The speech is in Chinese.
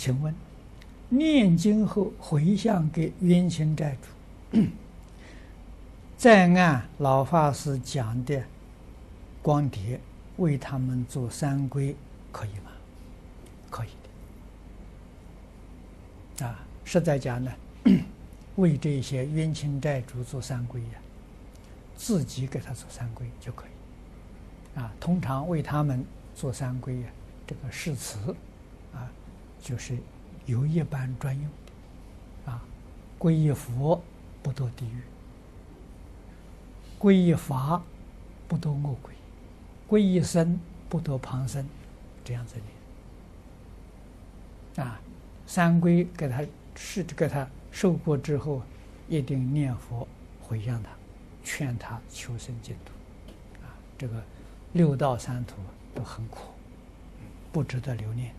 请问，念经后回向给冤亲债主，再按老法师讲的光碟为他们做三皈，可以吗？可以的。啊，实在讲呢，为这些冤亲债主做三皈呀，自己给他做三皈就可以。啊，通常为他们做三皈呀，这个誓词啊。就是有一般专用的，啊，皈依佛不堕地狱，皈依法不堕恶鬼，皈依僧不堕旁生，这样子的。啊，三皈给他是给他受过之后，一定念佛回向他，劝他求生净土。啊，这个六道三途都很苦，不值得留念。